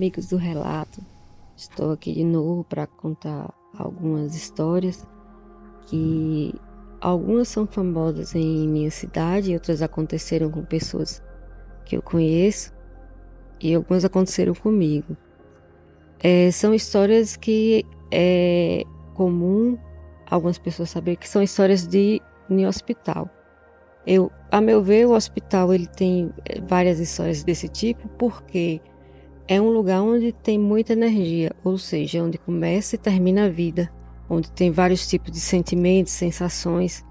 Amigos do relato. Estou aqui de novo para contar algumas histórias que algumas são famosas em minha cidade, outras aconteceram com pessoas que eu conheço e algumas aconteceram comigo. É, são histórias que é comum algumas pessoas saber que são histórias de em hospital. Eu, a meu ver, o hospital ele tem é, várias histórias desse tipo porque é um lugar onde tem muita energia, ou seja, onde começa e termina a vida, onde tem vários tipos de sentimentos, sensações.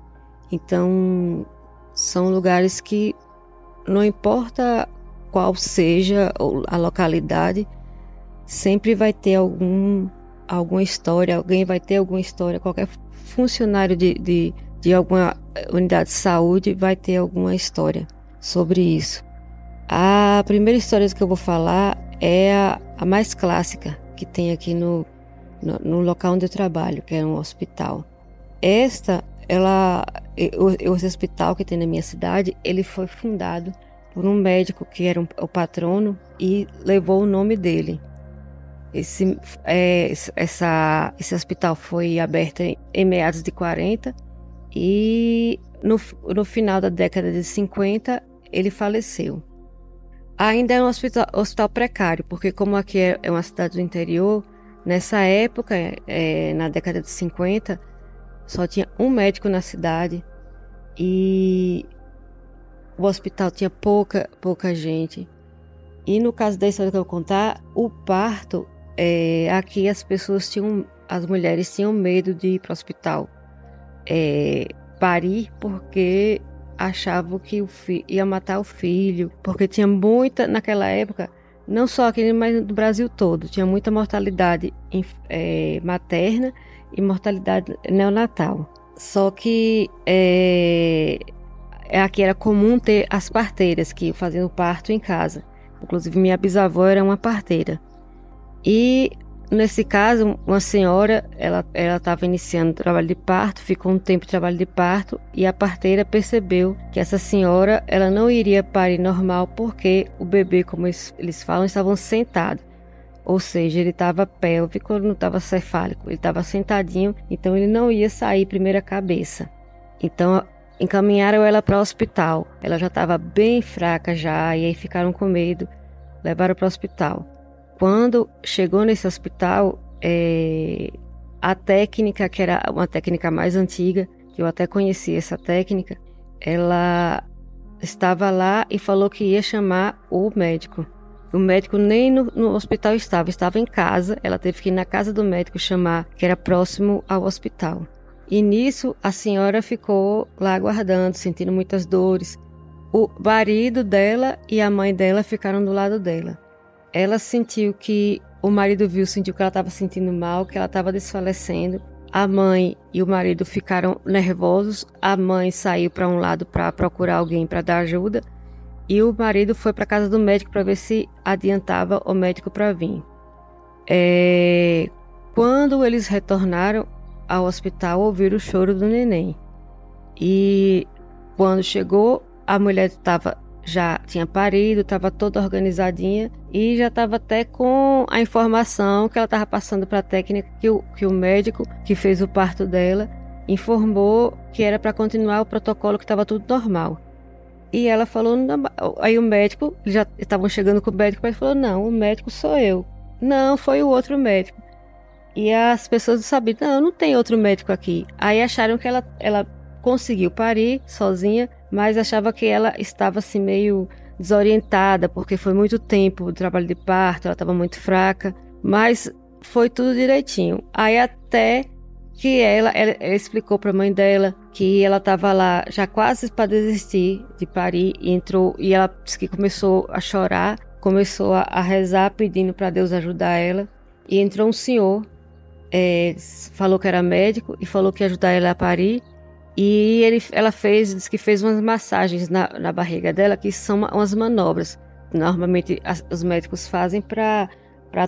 Então, são lugares que não importa qual seja a localidade, sempre vai ter algum, alguma história, alguém vai ter alguma história, qualquer funcionário de, de, de alguma unidade de saúde vai ter alguma história sobre isso. A primeira história que eu vou falar é a, a mais clássica que tem aqui no, no, no, local onde eu trabalho, que é um hospital. Esta, ela, o, o hospital que tem na minha cidade, ele foi fundado por um médico que era um, o patrono e levou o nome dele. Esse, é, essa, esse hospital foi aberto em, em meados de 40 e no, no final da década de 50 ele faleceu. Ainda é um hospital, hospital precário, porque como aqui é, é uma cidade do interior, nessa época, é, na década de 50, só tinha um médico na cidade e o hospital tinha pouca, pouca gente. E no caso da história que eu vou contar, o parto, é, aqui as pessoas tinham, as mulheres tinham medo de ir para o hospital é, parir porque achavam que ia matar o filho, porque tinha muita, naquela época, não só aqui, mas no Brasil todo, tinha muita mortalidade é, materna e mortalidade neonatal. Só que é, aqui era comum ter as parteiras que faziam parto em casa. Inclusive, minha bisavó era uma parteira. E Nesse caso, uma senhora, ela estava iniciando o trabalho de parto, ficou um tempo de trabalho de parto e a parteira percebeu que essa senhora, ela não iria parir normal porque o bebê, como eles, eles falam, estavam sentados. Ou seja, ele estava pélvico, não estava cefálico, ele estava sentadinho, então ele não ia sair primeira cabeça. Então encaminharam ela para o hospital. Ela já estava bem fraca já e aí ficaram com medo, levaram para o hospital. Quando chegou nesse hospital, é, a técnica, que era uma técnica mais antiga, que eu até conheci essa técnica, ela estava lá e falou que ia chamar o médico. O médico nem no, no, hospital estava, estava em casa. Ela teve que ir na casa do médico chamar, que era próximo ao hospital. E nisso a senhora ficou lá aguardando, sentindo muitas dores. O marido dela e a mãe dela ficaram do lado dela. Ela sentiu que o marido viu, sentiu que ela estava sentindo mal, que ela estava desfalecendo. A mãe e o marido ficaram nervosos. A mãe saiu para um lado para procurar alguém para dar ajuda e o marido foi para casa do médico para ver se adiantava o médico para vir. É... Quando eles retornaram ao hospital, ouviram o choro do neném. E quando chegou, a mulher estava já tinha parido, estava toda organizadinha e já estava até com a informação que ela estava passando para a técnica que o, que o médico que fez o parto dela informou que era para continuar o protocolo que estava tudo normal. E ela falou, aí o médico, já estavam chegando com o médico, mas falou, não, o médico sou eu. Não, foi o outro médico. E as pessoas sabiam, não, não tem outro médico aqui. Aí acharam que ela, ela conseguiu parir sozinha, mas achava que ela estava assim meio desorientada, porque foi muito tempo o trabalho de parto, ela estava muito fraca, mas foi tudo direitinho. Aí até que ela, ela, ela explicou para a mãe dela que ela estava lá já quase para desistir de parir e entrou e ela disse que começou a chorar, começou a, a rezar pedindo para Deus ajudar ela e entrou um senhor, é, falou que era médico e falou que ia ajudar ela a parir e ele, ela fez, disse que fez umas massagens na, na barriga dela que são umas manobras. Normalmente as, os médicos fazem para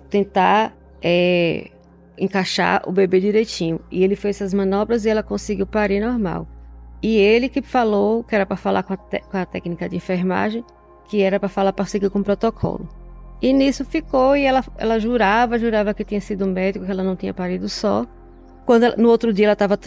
tentar é, encaixar o bebê direitinho. E ele fez essas manobras e ela conseguiu parir normal. E ele que falou que era para falar com a, com a, técnica de enfermagem, que era para falar para seguir com o protocolo. E nisso ficou e ela, ela jurava, jurava que tinha sido um médico, que ela não tinha parido só. Quando ela, no outro dia ela estava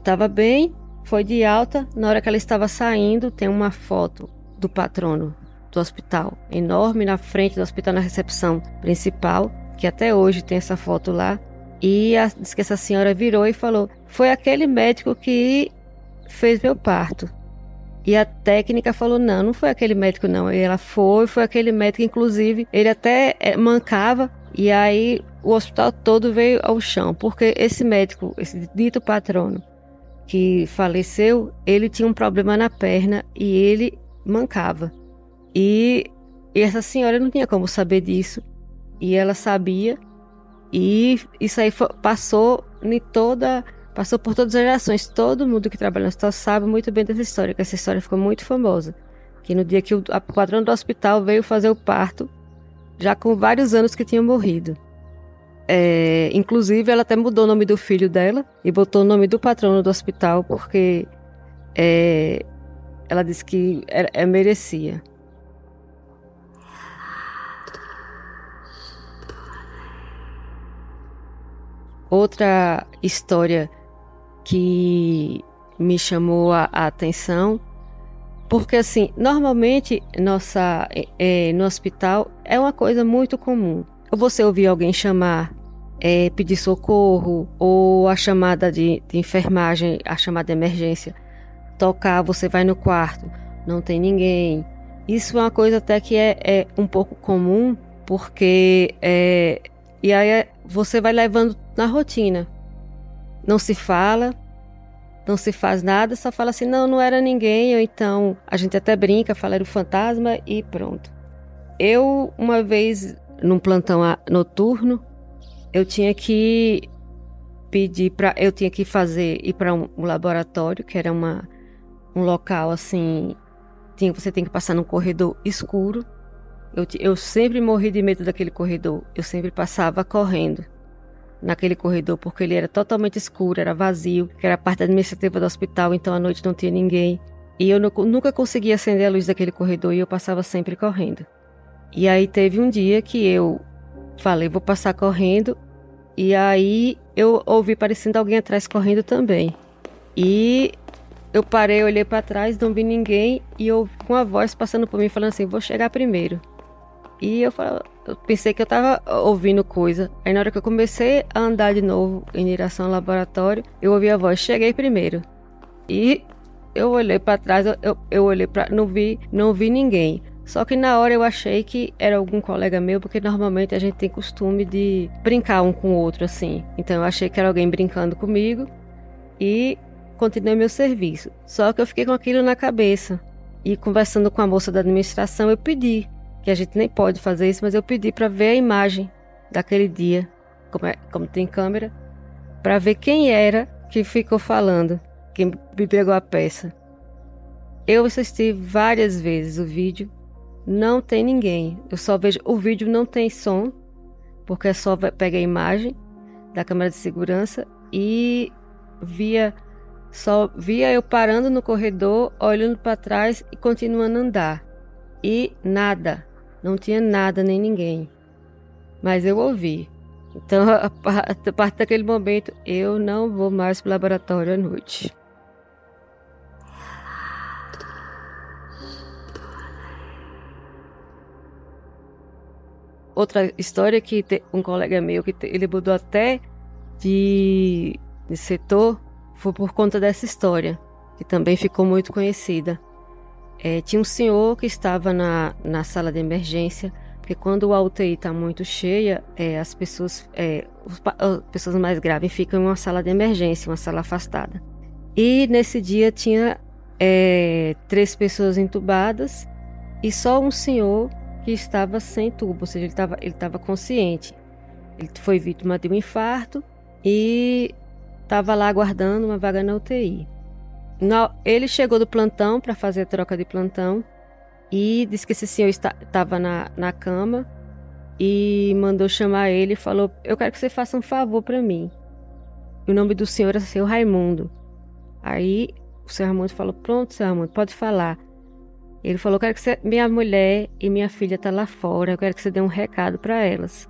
tava bem, foi de alta. Na hora que ela estava saindo, tem uma foto do patrono do hospital, enorme na frente do hospital, na recepção principal, que até hoje tem essa foto lá. E a, diz que essa senhora virou e falou: Foi aquele médico que fez meu parto. E a técnica falou: Não, não foi aquele médico, não. E ela foi, foi aquele médico, inclusive, ele até é, mancava. E aí o hospital todo veio ao chão, porque esse médico, esse dito patrono que faleceu, ele tinha um problema na perna e ele mancava. E, e essa senhora não tinha como saber disso. E ela sabia e isso aí foi, passou em toda. Passou por todas as gerações. Todo mundo que trabalha no hospital sabe muito bem dessa história, que essa história ficou muito famosa. Que no dia que o patrão do hospital veio fazer o parto, já com vários anos que tinha morrido. É, inclusive, ela até mudou o nome do filho dela e botou o nome do patrono do hospital, porque é, ela disse que é, é merecia. Outra história que me chamou a, a atenção, porque assim, normalmente nossa é, no hospital é uma coisa muito comum. Você ouvir alguém chamar, é, pedir socorro, ou a chamada de, de enfermagem, a chamada de emergência, tocar, você vai no quarto, não tem ninguém. Isso é uma coisa até que é, é um pouco comum, porque é, e aí é, você vai levando na rotina. Não se fala, não se faz nada, só fala assim, não, não era ninguém, ou então a gente até brinca, fala era o fantasma e pronto. Eu, uma vez, num plantão noturno, eu tinha que pedir para eu tinha que fazer ir para um, um, laboratório que era uma um local assim tinha você tem que passar num corredor escuro eu, eu sempre morri de medo daquele corredor. Eu sempre passava correndo naquele corredor porque ele era totalmente escuro, era vazio, que era parte administrativa do hospital, então à noite não tinha ninguém. E eu nunca conseguia acender a luz daquele corredor e eu passava sempre correndo. E aí teve um dia que eu falei, vou passar correndo, e aí eu ouvi parecendo alguém atrás correndo também. E eu parei, olhei para trás, não vi ninguém e eu com a voz passando por mim falando assim, vou chegar primeiro. E eu, eu pensei que eu tava ouvindo coisa. Aí na hora que eu comecei a andar de novo em direção ao laboratório, eu ouvi a voz, cheguei primeiro. E eu olhei para trás, eu, eu olhei para não vi, não vi ninguém. Só que na hora eu achei que era algum colega meu, porque normalmente a gente tem costume de brincar um com o outro assim. Então eu achei que era alguém brincando comigo e continuei meu serviço. Só que eu fiquei com aquilo na cabeça. E conversando com a moça da administração, eu pedi que a gente nem pode fazer isso, mas eu pedi para ver a imagem daquele dia, como, é, como tem câmera, para ver quem era que ficou falando, quem me pegou a peça. Eu assisti várias vezes o vídeo, não tem ninguém. Eu só vejo o vídeo não tem som, porque é só pega a imagem da câmera de segurança e via só via eu parando no corredor, olhando para trás e continuando a andar. E nada, não tinha nada nem ninguém. Mas eu ouvi. Então, a partir daquele momento, eu não vou mais para o laboratório à noite. Outra história que um colega meu que ele mudou até de, de setor foi por conta dessa história. que também ficou muito conhecida. É, tinha um senhor que estava na, na sala de emergência, porque quando a UTI está muito cheia, é, as pessoas, é, as pessoas mais graves ficam em uma sala de emergência, uma sala afastada. E nesse dia tinha é, três pessoas entubadas e só um senhor que estava sem tubo, ou seja, ele estava ele estava consciente. Ele foi vítima de um infarto e estava lá aguardando uma vaga na UTI. Ele chegou do plantão para fazer a troca de plantão e disse que esse senhor estava na, na cama e mandou chamar ele e falou: Eu quero que você faça um favor para mim. O nome do senhor era seu Raimundo. Aí o seu Raimundo falou: Pronto, seu Raimundo, pode falar. Ele falou: Quero que você, minha mulher e minha filha estão tá lá fora, eu quero que você dê um recado para elas.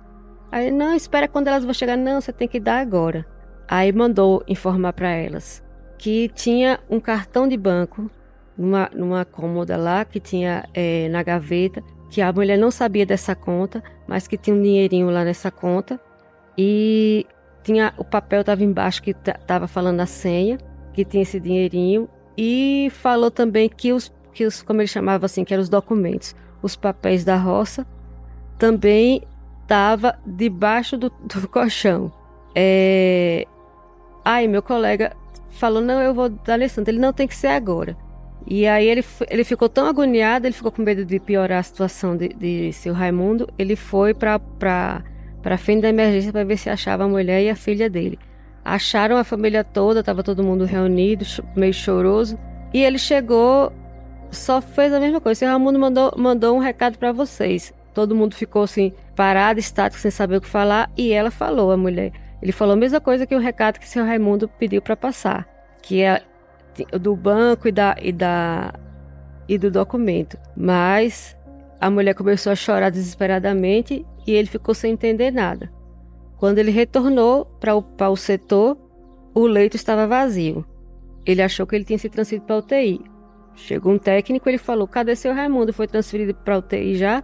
Aí, não, espera quando elas vão chegar. Não, você tem que dar agora. Aí mandou informar para elas que tinha um cartão de banco numa, numa cômoda lá, que tinha é, na gaveta, que a mulher não sabia dessa conta, mas que tinha um dinheirinho lá nessa conta. E tinha o papel estava embaixo que estava falando a senha, que tinha esse dinheirinho. E falou também que os, que os como ele chamava assim, que eram os documentos, os papéis da roça, também estava debaixo do, do colchão. É... Aí meu colega falou, não, eu vou dar Alessandro. Ele, não, tem que ser agora. E aí ele, ele ficou tão agoniado, ele ficou com medo de piorar a situação de, de seu Raimundo. Ele foi para para frente da emergência para ver se achava a mulher e a filha dele. Acharam a família toda, estava todo mundo reunido, meio choroso. E ele chegou, só fez a mesma coisa. Seu Raimundo mandou, mandou um recado para vocês. Todo mundo ficou assim, parado, estático, sem saber o que falar. E ela falou, a mulher. Ele falou a mesma coisa que o recado que seu Raimundo pediu para passar, que é do banco e da, e da e do documento. Mas a mulher começou a chorar desesperadamente e ele ficou sem entender nada. Quando ele retornou para o, o setor, o leito estava vazio. Ele achou que ele tinha se transferido para a UTI. Chegou um técnico, ele falou: Cadê seu Raimundo? Foi transferido para UTI já?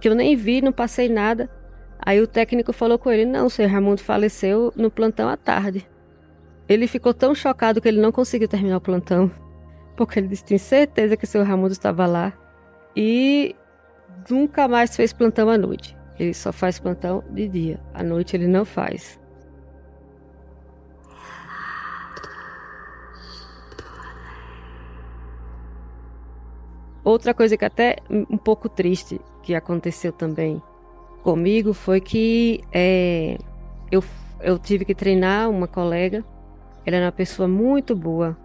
Que eu nem vi, não passei nada. Aí o técnico falou com ele: Não, seu Raimundo faleceu no plantão à tarde. Ele ficou tão chocado que ele não conseguiu terminar o plantão, porque ele disse: Tem certeza que seu Raimundo estava lá. E nunca mais fez plantão à noite. Ele só faz plantão de dia. À noite ele não faz. Outra coisa que até um pouco triste que aconteceu também comigo foi que é, eu, eu tive que treinar uma colega. Ela era uma pessoa muito boa,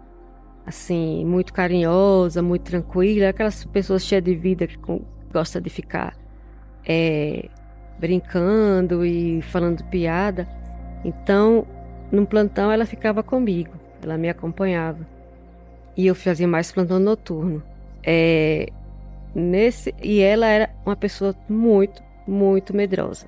assim, muito carinhosa, muito tranquila, aquelas pessoas cheias de vida que gosta de ficar é, brincando e falando piada. Então, num plantão ela ficava comigo, ela me acompanhava. E eu fazia mais plantão noturno. É, nesse e ela era uma pessoa muito muito medrosa.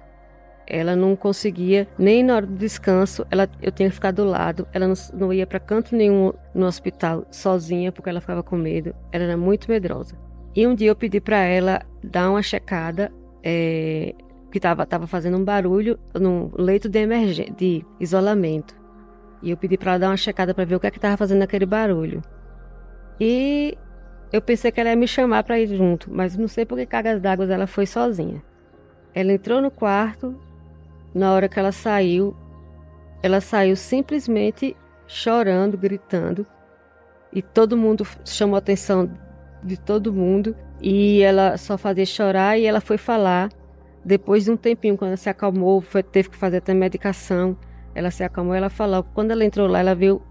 Ela não conseguia, nem na hora do descanso, ela, eu tinha que ficar do lado. Ela não, não ia para canto nenhum no hospital sozinha, porque ela ficava com medo. Ela era muito medrosa. E um dia eu pedi para ela dar uma checada, é, que estava tava fazendo um barulho no leito de emergência, de isolamento. E eu pedi para ela dar uma checada para ver o que é que estava fazendo aquele barulho. E eu pensei que ela ia me chamar para ir junto, mas não sei por que cargas d'água ela foi sozinha. Ela entrou no quarto, na hora que ela saiu, ela saiu simplesmente chorando, gritando, e todo mundo chamou a atenção de todo mundo, e ela só fazia chorar e ela foi falar. Depois de um tempinho, quando ela se acalmou, foi, teve que fazer até medicação, ela se acalmou, ela falou. Quando ela entrou lá, ela viu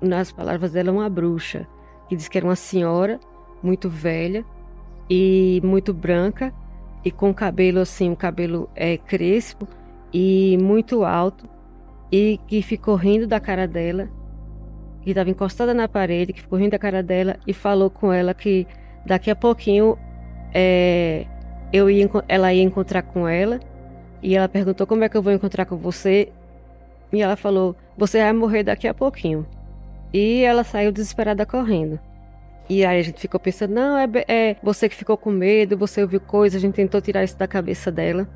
nas palavras dela uma bruxa, que disse que era uma senhora muito velha e muito branca, e com cabelo assim, um cabelo é, crespo e muito alto, e que ficou rindo da cara dela, que estava encostada na parede, que ficou rindo da cara dela e falou com ela que daqui a pouquinho é, eu ia, ela ia encontrar com ela. E ela perguntou como é que eu vou encontrar com você. E ela falou: Você vai morrer daqui a pouquinho. E ela saiu desesperada correndo. E aí a gente ficou pensando, não, é, é você que ficou com medo, você ouviu coisas, a gente tentou tirar isso da cabeça dela.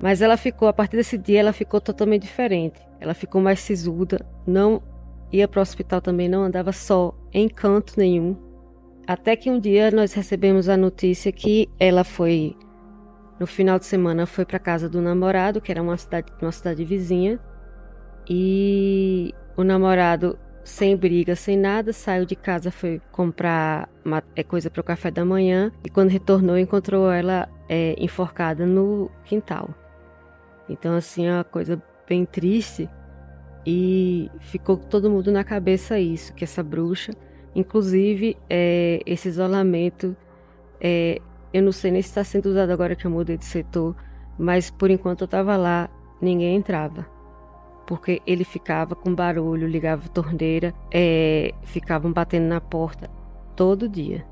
Mas ela ficou, a partir desse dia, ela ficou totalmente diferente. Ela ficou mais sisuda, não ia para o hospital também, não andava só em canto nenhum. Até que um dia nós recebemos a notícia que ela foi no final de semana foi para casa do namorado, que era uma cidade, uma cidade vizinha, e o namorado sem briga, sem nada, saiu de casa, foi comprar uma, é, coisa para o café da manhã e quando retornou encontrou ela é, enforcada no quintal. Então assim é uma coisa bem triste e ficou todo mundo na cabeça isso, que essa bruxa, inclusive é, esse isolamento, é, eu não sei nem se está sendo usado agora que eu mudei de setor, mas por enquanto eu estava lá, ninguém entrava porque ele ficava com barulho, ligava a torneira, é, ficavam batendo na porta todo dia.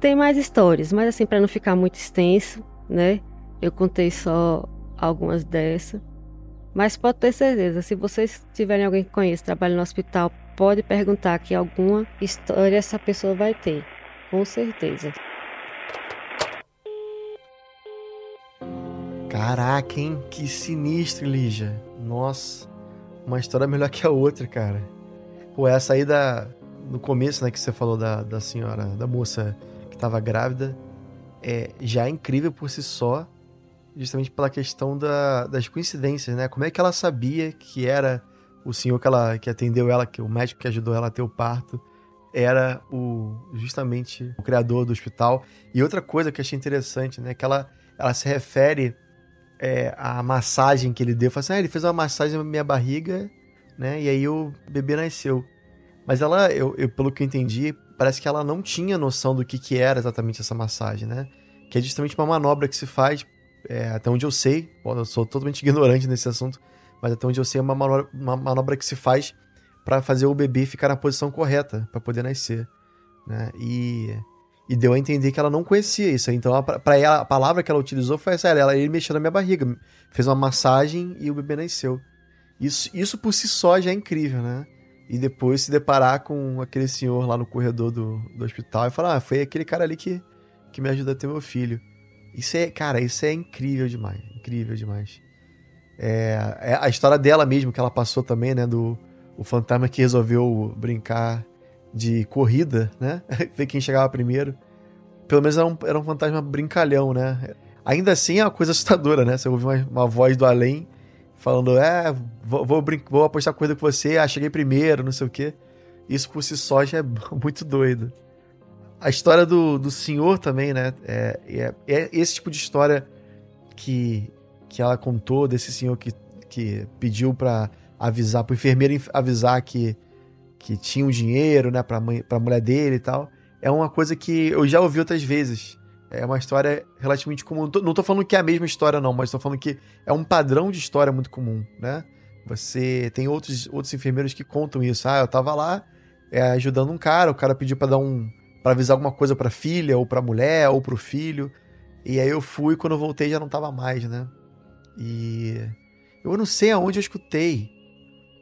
Tem mais histórias, mas assim, para não ficar muito extenso, né? Eu contei só algumas dessas. Mas pode ter certeza, se vocês tiverem alguém que conhece, trabalha no hospital, pode perguntar que alguma história essa pessoa vai ter. Com certeza. Caraca, hein? Que sinistro, Lígia. Nossa uma história melhor que a outra, cara. Pô, essa aí da. No começo, né, que você falou da, da senhora, da moça que tava grávida, é, já é incrível por si só, justamente pela questão da, das coincidências, né? Como é que ela sabia que era o senhor que, ela, que atendeu ela, que o médico que ajudou ela a ter o parto, era o justamente o criador do hospital. E outra coisa que eu achei interessante, né? Que ela, ela se refere é, a massagem que ele deu. Falei assim, ah, ele fez uma massagem na minha barriga, né? E aí o bebê nasceu. Mas ela, eu, eu, pelo que eu entendi, parece que ela não tinha noção do que, que era exatamente essa massagem, né? Que é justamente uma manobra que se faz, é, até onde eu sei, eu sou totalmente ignorante nesse assunto, mas até onde eu sei é uma manobra, uma manobra que se faz para fazer o bebê ficar na posição correta para poder nascer, né? E e deu a entender que ela não conhecia isso. Então, para ela, a palavra que ela utilizou foi essa: ela, ele mexeu na minha barriga, fez uma massagem e o bebê nasceu. Isso, isso por si só já é incrível, né? E depois se deparar com aquele senhor lá no corredor do, do hospital e falar: ah, foi aquele cara ali que, que me ajuda a ter meu filho. Isso é, cara, isso é incrível demais. Incrível demais. É, é a história dela mesmo, que ela passou também, né? Do o fantasma que resolveu brincar de corrida, né? Ver quem chegava primeiro. Pelo menos era um, era um fantasma brincalhão, né? Ainda assim é uma coisa assustadora, né? Você ouve uma, uma voz do além falando, é, vou, vou, vou apostar corrida com você, ah, cheguei primeiro, não sei o quê. Isso por si só já é muito doido. A história do, do senhor também, né? É, é, é esse tipo de história que, que ela contou desse senhor que, que pediu para avisar, pro enfermeiro avisar que que tinha um dinheiro, né, pra, mãe, pra mulher dele e tal. É uma coisa que eu já ouvi outras vezes. É uma história relativamente comum. Não tô, falando que é a mesma história, não, mas tô falando que é um padrão de história muito comum, né? Você tem outros, outros enfermeiros que contam isso. Ah, eu tava lá é, ajudando um cara, o cara pediu para dar um. para avisar alguma coisa pra filha, ou pra mulher, ou pro filho. E aí eu fui, quando eu voltei já não tava mais, né? E. Eu não sei aonde eu escutei.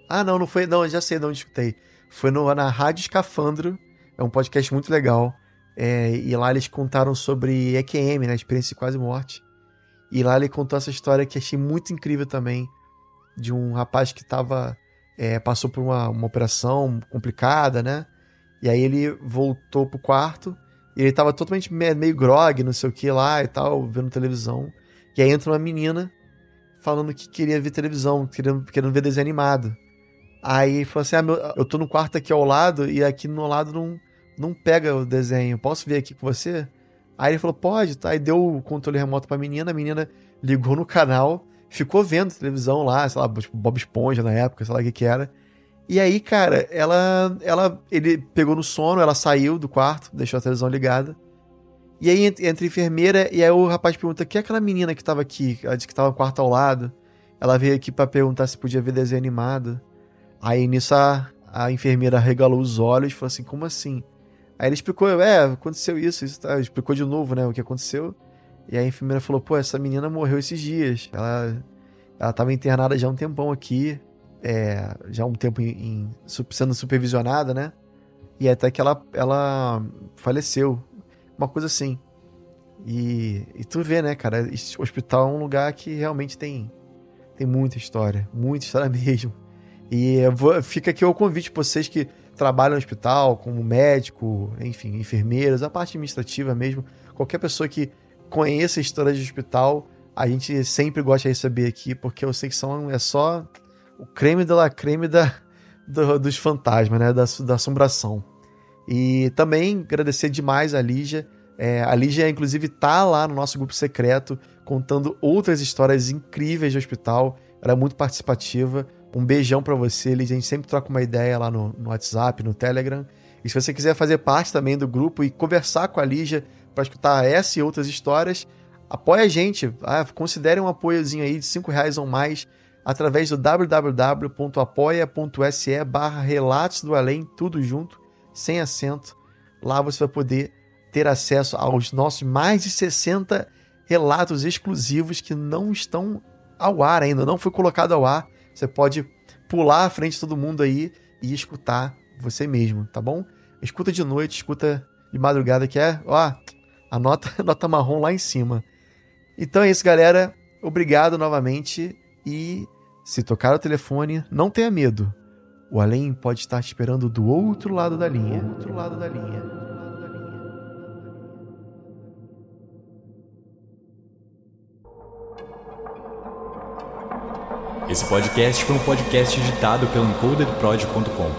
Ah, não, não foi. Não, já sei de onde escutei foi no, na Rádio Escafandro, é um podcast muito legal. É, e lá eles contaram sobre EQM, né? Experiência de quase morte. E lá ele contou essa história que achei muito incrível também. De um rapaz que tava. É, passou por uma, uma operação complicada, né? E aí ele voltou pro quarto. E ele tava totalmente meio, grog, não sei o que lá e tal, vendo televisão. E aí entra uma menina falando que queria ver televisão, querendo, querendo ver desenho animado. Aí falou assim: ah, meu, eu tô no quarto aqui ao lado e aqui no lado não, não pega o desenho. Posso ver aqui com você? Aí ele falou: pode, tá. Aí deu o controle remoto pra menina, a menina ligou no canal, ficou vendo televisão lá, sei lá, tipo Bob Esponja na época, sei lá o que que era. E aí, cara, ela, ela, ele pegou no sono, ela saiu do quarto, deixou a televisão ligada. E aí entra a enfermeira e aí o rapaz pergunta: "Que é aquela menina que tava aqui? Ela disse que tava no quarto ao lado. Ela veio aqui para perguntar se podia ver desenho animado. Aí nisso a, a enfermeira regalou os olhos e falou assim: como assim? Aí ele explicou: é, aconteceu isso, isso tá? explicou de novo, né, o que aconteceu. E a enfermeira falou: pô, essa menina morreu esses dias. Ela, ela tava internada já há um tempão aqui, é, já há um tempo em, em, sendo supervisionada, né? E até que ela, ela faleceu. Uma coisa assim. E, e tu vê, né, cara? Esse hospital é um lugar que realmente tem, tem muita história. Muita história mesmo. E fica aqui o convite para vocês que trabalham no hospital, como médico, enfim, enfermeiros, a parte administrativa mesmo, qualquer pessoa que conheça a história de hospital, a gente sempre gosta de receber aqui, porque eu sei que são, é só o creme de la creme da, do, dos fantasmas, né? Da, da assombração. E também agradecer demais a Lígia. É, a Lígia, inclusive, tá lá no nosso grupo secreto, contando outras histórias incríveis de hospital. Ela é muito participativa. Um beijão para você, Lígia. A gente sempre troca uma ideia lá no, no WhatsApp, no Telegram. E se você quiser fazer parte também do grupo e conversar com a Lígia para escutar essa e outras histórias, apoie a gente. Ah, considere um apoiozinho aí de 5 reais ou mais através do www.apoia.se barra Relatos do Além, tudo junto, sem acento. Lá você vai poder ter acesso aos nossos mais de 60 relatos exclusivos que não estão ao ar ainda, não foi colocado ao ar. Você pode pular à frente de todo mundo aí e escutar você mesmo, tá bom? Escuta de noite, escuta de madrugada, que é, ó, a nota, nota marrom lá em cima. Então é isso, galera. Obrigado novamente e se tocar o telefone, não tenha medo. O além pode estar esperando do outro lado da linha. Outro lado da linha. Esse podcast foi um podcast editado pelo encodedprod.com.